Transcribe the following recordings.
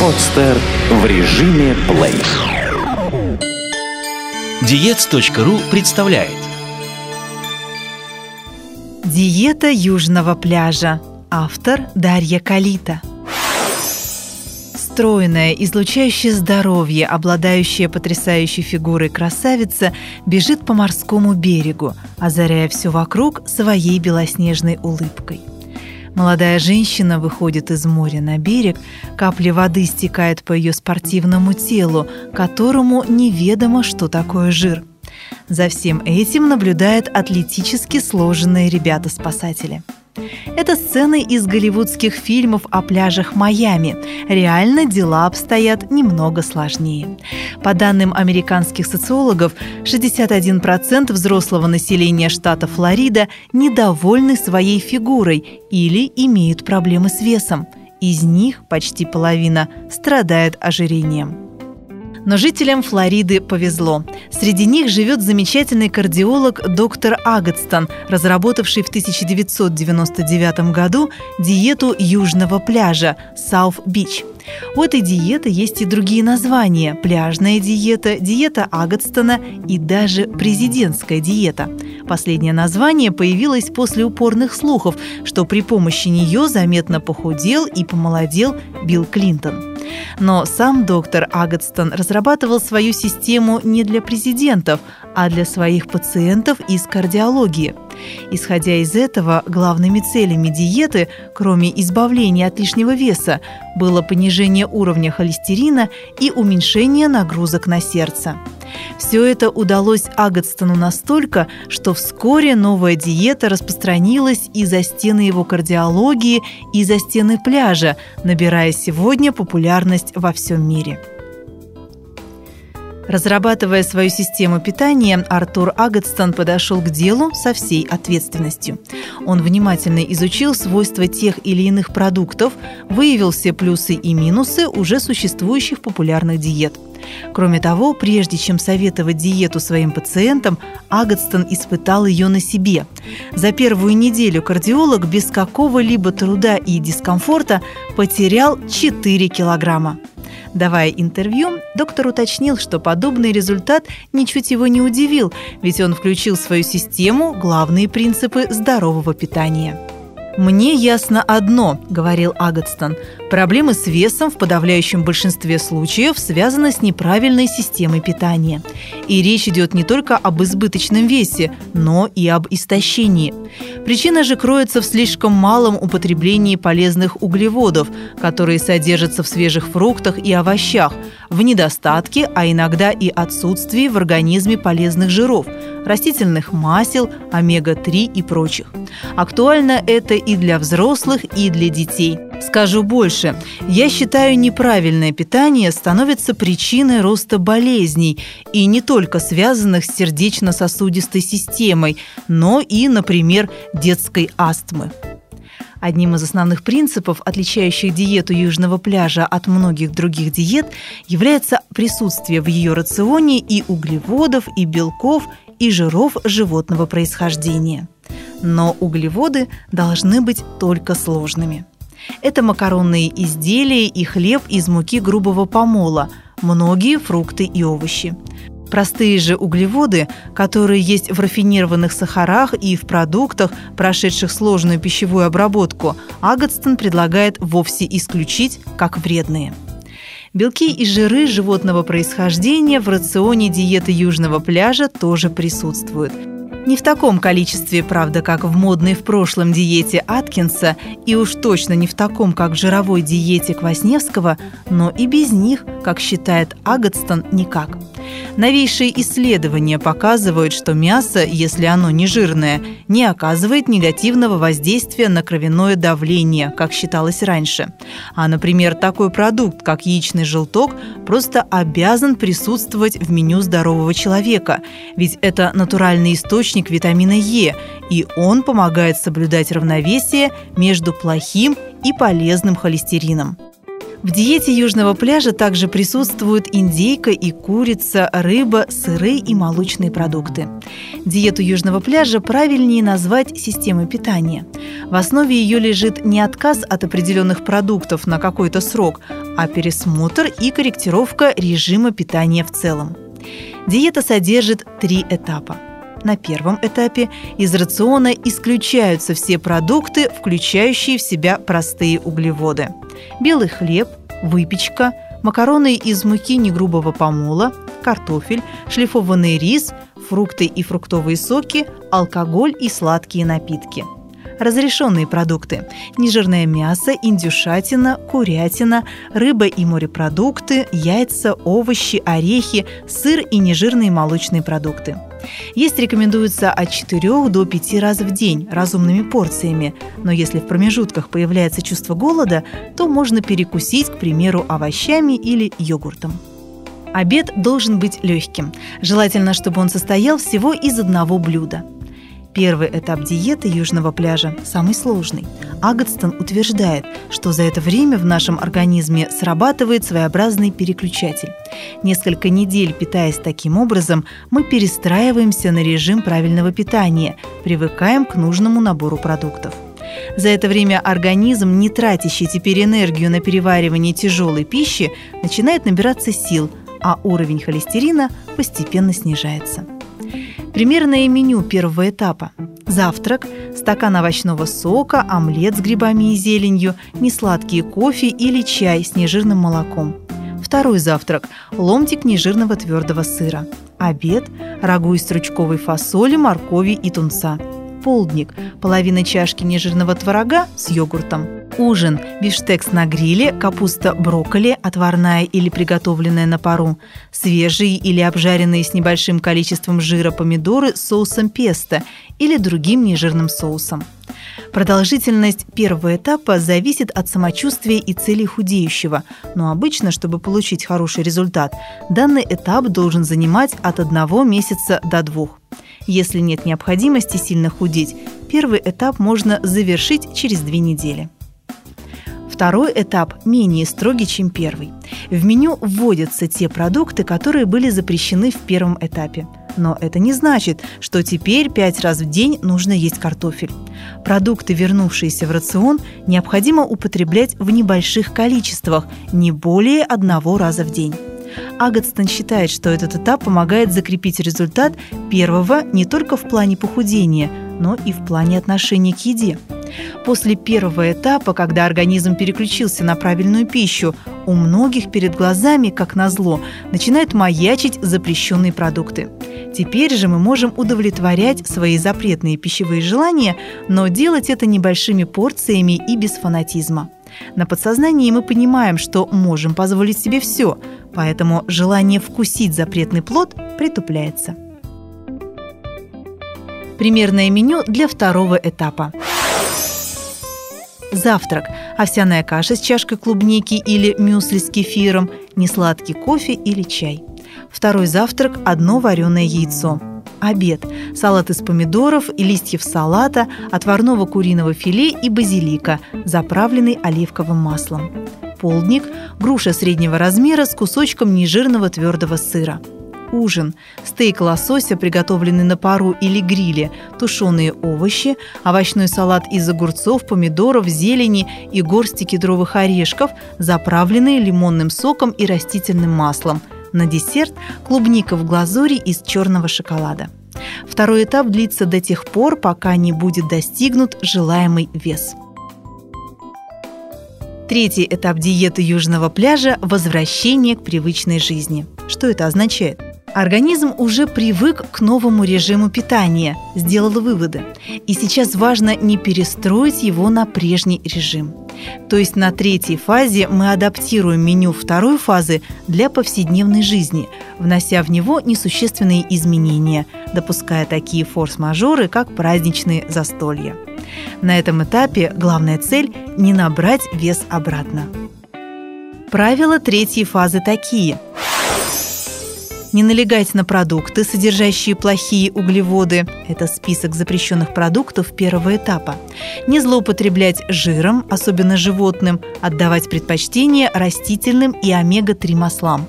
Подстер в режиме плей. Диец.ру представляет Диета южного пляжа. Автор Дарья Калита. Стройная, излучающая здоровье, обладающая потрясающей фигурой красавица бежит по морскому берегу, озаряя все вокруг своей белоснежной улыбкой – Молодая женщина выходит из моря на берег, капли воды стекают по ее спортивному телу, которому неведомо, что такое жир. За всем этим наблюдают атлетически сложенные ребята-спасатели – это сцены из голливудских фильмов о пляжах Майами. Реально дела обстоят немного сложнее. По данным американских социологов, 61% взрослого населения штата Флорида недовольны своей фигурой или имеют проблемы с весом. Из них почти половина страдает ожирением. Но жителям Флориды повезло. Среди них живет замечательный кардиолог доктор Агатстон, разработавший в 1999 году диету южного пляжа South Beach. У этой диеты есть и другие названия – пляжная диета, диета Агатстона и даже президентская диета. Последнее название появилось после упорных слухов, что при помощи нее заметно похудел и помолодел Билл Клинтон. Но сам доктор Агатстон разрабатывал свою систему не для президентов, а для своих пациентов из кардиологии. Исходя из этого, главными целями диеты, кроме избавления от лишнего веса, было понижение уровня холестерина и уменьшение нагрузок на сердце. Все это удалось Агатстону настолько, что вскоре новая диета распространилась и за стены его кардиологии, и за стены пляжа, набирая сегодня популярность во всем мире. Разрабатывая свою систему питания, Артур Агатстон подошел к делу со всей ответственностью. Он внимательно изучил свойства тех или иных продуктов, выявил все плюсы и минусы уже существующих популярных диет. Кроме того, прежде чем советовать диету своим пациентам, Агатстон испытал ее на себе. За первую неделю кардиолог без какого-либо труда и дискомфорта потерял 4 килограмма. Давая интервью, доктор уточнил, что подобный результат ничуть его не удивил, ведь он включил в свою систему главные принципы здорового питания. «Мне ясно одно», – говорил Агатстон. «Проблемы с весом в подавляющем большинстве случаев связаны с неправильной системой питания. И речь идет не только об избыточном весе, но и об истощении. Причина же кроется в слишком малом употреблении полезных углеводов, которые содержатся в свежих фруктах и овощах, в недостатке, а иногда и отсутствии в организме полезных жиров, растительных масел, омега-3 и прочих. Актуально это и для взрослых, и для детей. Скажу больше, я считаю, неправильное питание становится причиной роста болезней, и не только связанных с сердечно-сосудистой системой, но и, например, детской астмы. Одним из основных принципов, отличающих диету южного пляжа от многих других диет, является присутствие в ее рационе и углеводов, и белков, и жиров животного происхождения. Но углеводы должны быть только сложными. Это макаронные изделия и хлеб из муки грубого помола, многие фрукты и овощи. Простые же углеводы, которые есть в рафинированных сахарах и в продуктах, прошедших сложную пищевую обработку, Агатстон предлагает вовсе исключить как вредные. Белки и жиры животного происхождения в рационе диеты южного пляжа тоже присутствуют – не в таком количестве, правда, как в модной в прошлом диете Аткинса, и уж точно не в таком, как в жировой диете Квасневского, но и без них, как считает Агатстон, никак. Новейшие исследования показывают, что мясо, если оно не жирное, не оказывает негативного воздействия на кровяное давление, как считалось раньше. А, например, такой продукт, как яичный желток, просто обязан присутствовать в меню здорового человека, ведь это натуральный источник витамина Е, и он помогает соблюдать равновесие между плохим и полезным холестерином. В диете южного пляжа также присутствуют индейка и курица, рыба, сыры и молочные продукты. Диету южного пляжа правильнее назвать системой питания. В основе ее лежит не отказ от определенных продуктов на какой-то срок, а пересмотр и корректировка режима питания в целом. Диета содержит три этапа. На первом этапе из рациона исключаются все продукты, включающие в себя простые углеводы. Белый хлеб, выпечка, макароны из муки негрубого помола, картофель, шлифованный рис, фрукты и фруктовые соки, алкоголь и сладкие напитки – разрешенные продукты – нежирное мясо, индюшатина, курятина, рыба и морепродукты, яйца, овощи, орехи, сыр и нежирные молочные продукты. Есть рекомендуется от 4 до 5 раз в день разумными порциями, но если в промежутках появляется чувство голода, то можно перекусить, к примеру, овощами или йогуртом. Обед должен быть легким. Желательно, чтобы он состоял всего из одного блюда – Первый этап диеты южного пляжа самый сложный. Агатстон утверждает, что за это время в нашем организме срабатывает своеобразный переключатель. Несколько недель питаясь таким образом, мы перестраиваемся на режим правильного питания, привыкаем к нужному набору продуктов. За это время организм, не тратящий теперь энергию на переваривание тяжелой пищи, начинает набираться сил, а уровень холестерина постепенно снижается. Примерное меню первого этапа. Завтрак, стакан овощного сока, омлет с грибами и зеленью, несладкий кофе или чай с нежирным молоком. Второй завтрак – ломтик нежирного твердого сыра. Обед – рагу из стручковой фасоли, моркови и тунца. Полдник – половина чашки нежирного творога с йогуртом. Ужин – бифштекс на гриле, капуста брокколи, отварная или приготовленная на пару, свежие или обжаренные с небольшим количеством жира помидоры с соусом песто или другим нежирным соусом. Продолжительность первого этапа зависит от самочувствия и целей худеющего, но обычно, чтобы получить хороший результат, данный этап должен занимать от одного месяца до двух. Если нет необходимости сильно худеть, первый этап можно завершить через две недели. Второй этап менее строгий, чем первый. В меню вводятся те продукты, которые были запрещены в первом этапе. Но это не значит, что теперь пять раз в день нужно есть картофель. Продукты, вернувшиеся в рацион, необходимо употреблять в небольших количествах, не более одного раза в день. Агатстон считает, что этот этап помогает закрепить результат первого не только в плане похудения, но и в плане отношения к еде – После первого этапа, когда организм переключился на правильную пищу, у многих перед глазами, как назло, начинают маячить запрещенные продукты. Теперь же мы можем удовлетворять свои запретные пищевые желания, но делать это небольшими порциями и без фанатизма. На подсознании мы понимаем, что можем позволить себе все, поэтому желание вкусить запретный плод притупляется. Примерное меню для второго этапа. Завтрак – овсяная каша с чашкой клубники или мюсли с кефиром, несладкий кофе или чай. Второй завтрак – одно вареное яйцо. Обед – салат из помидоров и листьев салата, отварного куриного филе и базилика, заправленный оливковым маслом. Полдник – груша среднего размера с кусочком нежирного твердого сыра – ужин. Стейк лосося, приготовленный на пару или гриле, тушеные овощи, овощной салат из огурцов, помидоров, зелени и горсти кедровых орешков, заправленные лимонным соком и растительным маслом. На десерт – клубника в глазури из черного шоколада. Второй этап длится до тех пор, пока не будет достигнут желаемый вес. Третий этап диеты южного пляжа – возвращение к привычной жизни. Что это означает? Организм уже привык к новому режиму питания, сделал выводы. И сейчас важно не перестроить его на прежний режим. То есть на третьей фазе мы адаптируем меню второй фазы для повседневной жизни, внося в него несущественные изменения, допуская такие форс-мажоры, как праздничные застолья. На этом этапе главная цель – не набрать вес обратно. Правила третьей фазы такие – не налегать на продукты, содержащие плохие углеводы – это список запрещенных продуктов первого этапа, не злоупотреблять жиром, особенно животным, отдавать предпочтение растительным и омега-3 маслам,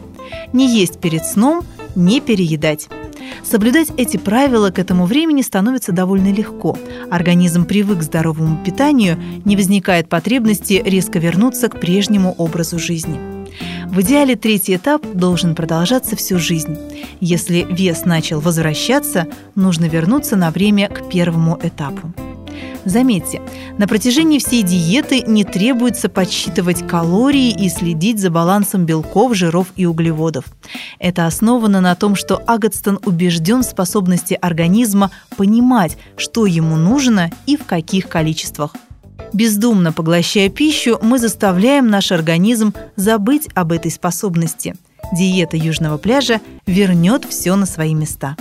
не есть перед сном, не переедать. Соблюдать эти правила к этому времени становится довольно легко. Организм привык к здоровому питанию, не возникает потребности резко вернуться к прежнему образу жизни. В идеале третий этап должен продолжаться всю жизнь. Если вес начал возвращаться, нужно вернуться на время к первому этапу. Заметьте, на протяжении всей диеты не требуется подсчитывать калории и следить за балансом белков, жиров и углеводов. Это основано на том, что Агатстон убежден в способности организма понимать, что ему нужно и в каких количествах. Бездумно поглощая пищу, мы заставляем наш организм забыть об этой способности. Диета южного пляжа вернет все на свои места.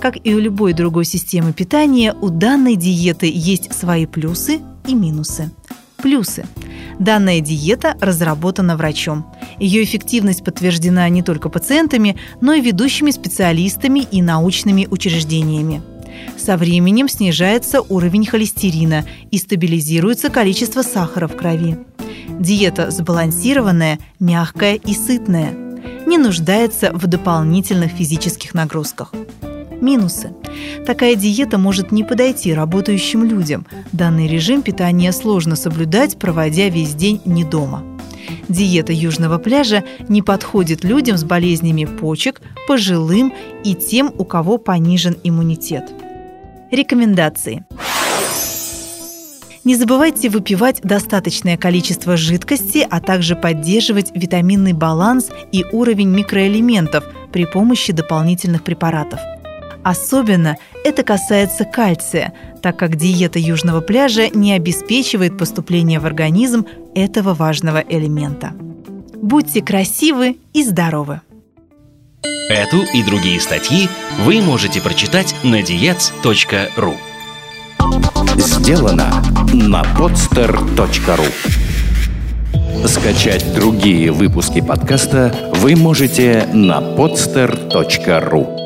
Как и у любой другой системы питания, у данной диеты есть свои плюсы и минусы. Плюсы. Данная диета разработана врачом. Ее эффективность подтверждена не только пациентами, но и ведущими специалистами и научными учреждениями. Со временем снижается уровень холестерина и стабилизируется количество сахара в крови. Диета сбалансированная, мягкая и сытная. Не нуждается в дополнительных физических нагрузках. Минусы. Такая диета может не подойти работающим людям. Данный режим питания сложно соблюдать, проводя весь день не дома. Диета южного пляжа не подходит людям с болезнями почек, пожилым и тем, у кого понижен иммунитет. Рекомендации. Не забывайте выпивать достаточное количество жидкости, а также поддерживать витаминный баланс и уровень микроэлементов при помощи дополнительных препаратов – Особенно это касается кальция, так как диета южного пляжа не обеспечивает поступление в организм этого важного элемента. Будьте красивы и здоровы! Эту и другие статьи вы можете прочитать на diets.ru Сделано на podster.ru Скачать другие выпуски подкаста вы можете на podster.ru